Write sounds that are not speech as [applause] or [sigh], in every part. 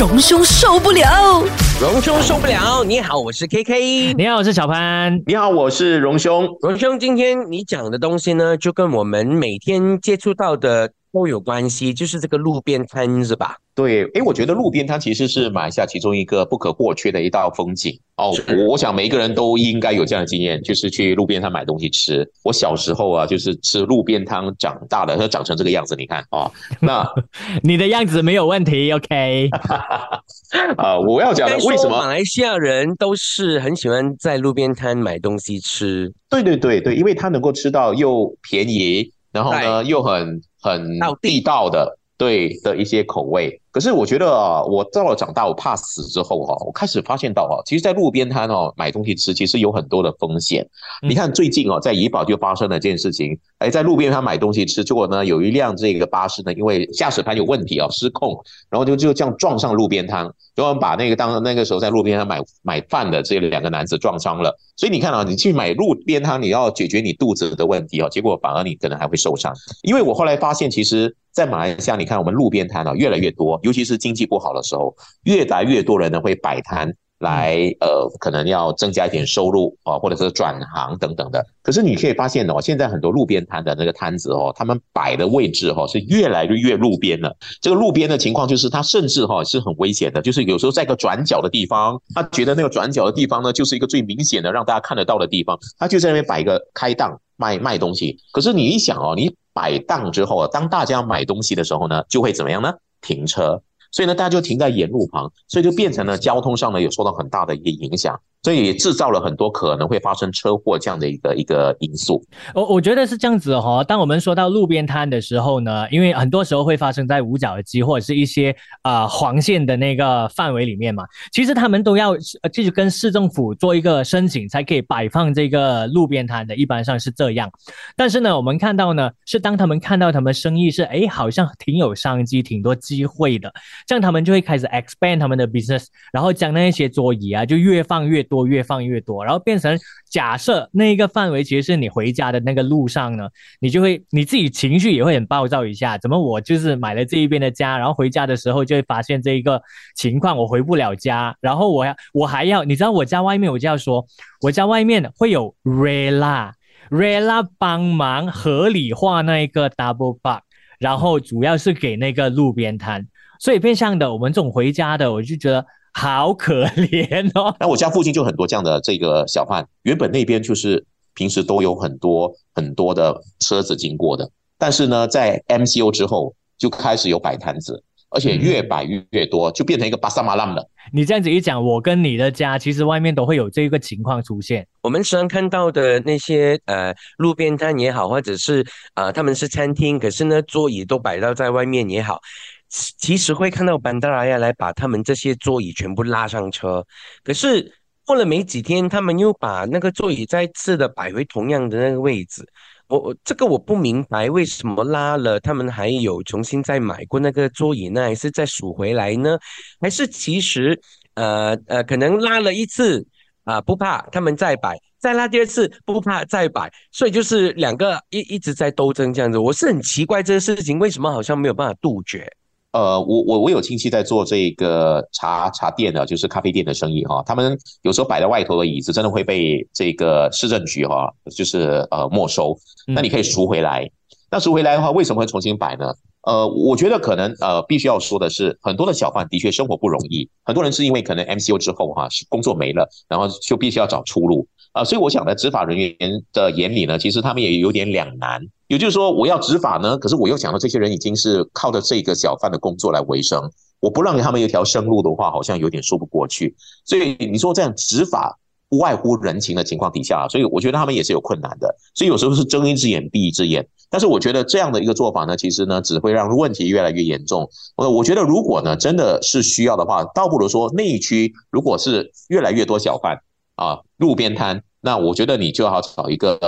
荣兄受不了，荣兄受不了。你好，我是 K K。你好，我是小潘。你好，我是荣兄。荣兄，今天你讲的东西呢，就跟我们每天接触到的。都有关系，就是这个路边摊是吧？对，哎，我觉得路边摊其实是马来西亚其中一个不可或缺的一道风景哦。我想每一个人都应该有这样的经验，就是去路边摊买东西吃。我小时候啊，就是吃路边摊长大的，它长成这个样子，你看啊。那 [laughs] 你的样子没有问题，OK。[laughs] 啊，我要讲的为什么马来西亚人都是很喜欢在路边摊买东西吃？对对对对，因为他能够吃到又便宜，然后呢又很。很地道的，对的一些口味。可是我觉得啊，我到了长大，我怕死之后哈，我开始发现到啊，其实，在路边摊哦买东西吃，其实有很多的风险。你看最近哦，在怡保就发生了这件事情，哎，在路边摊买东西吃，结果呢，有一辆这个巴士呢，因为驾驶盘有问题啊，失控，然后就就这样撞上路边摊，然后把那个当那个时候在路边摊买买饭的这两个男子撞伤了。所以你看啊，你去买路边摊，你要解决你肚子的问题啊，结果反而你可能还会受伤。因为我后来发现，其实。在马来西亚，你看我们路边摊啊越来越多，尤其是经济不好的时候，越来越多人呢会摆摊来，呃，可能要增加一点收入啊，或者是转行等等的。可是你可以发现哦，现在很多路边摊的那个摊子哦，他们摆的位置哈是越来越越路边了。这个路边的情况就是，他甚至哈是很危险的，就是有时候在一个转角的地方，他觉得那个转角的地方呢，就是一个最明显的让大家看得到的地方，他就在那边摆一个开档卖卖东西。可是你一想哦，你。摆档之后啊，当大家买东西的时候呢，就会怎么样呢？停车，所以呢，大家就停在沿路旁，所以就变成了交通上呢有受到很大的一个影响。所以也制造了很多可能会发生车祸这样的一个一个因素。我我觉得是这样子哈。当我们说到路边摊的时候呢，因为很多时候会发生在五角机或者是一些啊黄线的那个范围里面嘛。其实他们都要继续跟市政府做一个申请，才可以摆放这个路边摊的，一般上是这样。但是呢，我们看到呢，是当他们看到他们生意是哎好像挺有商机、挺多机会的，这样他们就会开始 expand 他们的 business，然后将那些桌椅啊就越放越。多越放越多，然后变成假设那一个范围其实是你回家的那个路上呢，你就会你自己情绪也会很暴躁一下。怎么我就是买了这一边的家，然后回家的时候就会发现这一个情况，我回不了家，然后我要我还要你知道我家外面我就要说，我家外面会有 Rela Rela 帮忙合理化那一个 double bug，然后主要是给那个路边摊，所以变相的我们这种回家的，我就觉得。好可怜哦！那我家附近就很多这样的这个小贩，原本那边就是平时都有很多很多的车子经过的，但是呢，在 MCO 之后就开始有摆摊子，而且越摆越越多，就变成一个巴萨马浪了。你这样子一讲，我跟你的家其实外面都会有这个情况出现。我们时常看到的那些呃路边摊也好，或者是呃他们是餐厅，可是呢桌椅都摆到在外面也好。其实会看到班达拉亚来把他们这些座椅全部拉上车，可是过了没几天，他们又把那个座椅再次的摆回同样的那个位置。我我这个我不明白，为什么拉了他们还有重新再买过那个座椅呢？还是再数回来呢？还是其实呃呃可能拉了一次啊不怕，他们再摆，再拉第二次不怕再摆，所以就是两个一一直在斗争这样子。我是很奇怪这个事情为什么好像没有办法杜绝。呃，我我我有亲戚在做这个茶茶店的，就是咖啡店的生意哈。他们有时候摆在外头的椅子，真的会被这个市政局哈，就是呃没收。那你可以赎回来。那赎回来的话，为什么会重新摆呢？呃，我觉得可能呃，必须要说的是，很多的小贩的确生活不容易。很多人是因为可能 MCO 之后哈，是工作没了，然后就必须要找出路啊。所以我想呢执法人员的眼里呢，其实他们也有点两难。也就是说，我要执法呢，可是我又想到这些人已经是靠着这个小贩的工作来维生，我不让他们有一条生路的话，好像有点说不过去。所以你说这样执法不外乎人情的情况底下，所以我觉得他们也是有困难的。所以有时候是睁一只眼闭一只眼。但是我觉得这样的一个做法呢，其实呢只会让问题越来越严重。我我觉得如果呢真的是需要的话，倒不如说内区如果是越来越多小贩啊路边摊，那我觉得你就要找一个。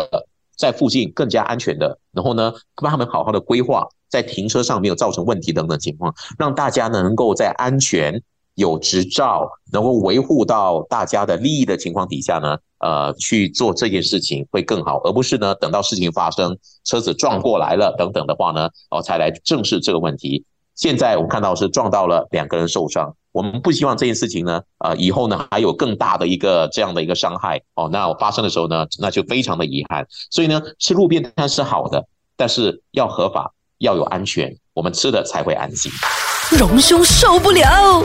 在附近更加安全的，然后呢，帮他们好好的规划，在停车上没有造成问题等等情况，让大家能够在安全、有执照、能够维护到大家的利益的情况底下呢，呃，去做这件事情会更好，而不是呢等到事情发生，车子撞过来了等等的话呢，哦，才来正视这个问题。现在我们看到是撞到了两个人受伤，我们不希望这件事情呢，呃，以后呢还有更大的一个这样的一个伤害哦。那发生的时候呢，那就非常的遗憾。所以呢，吃路边摊是好的，但是要合法，要有安全，我们吃的才会安心。荣兄受不了。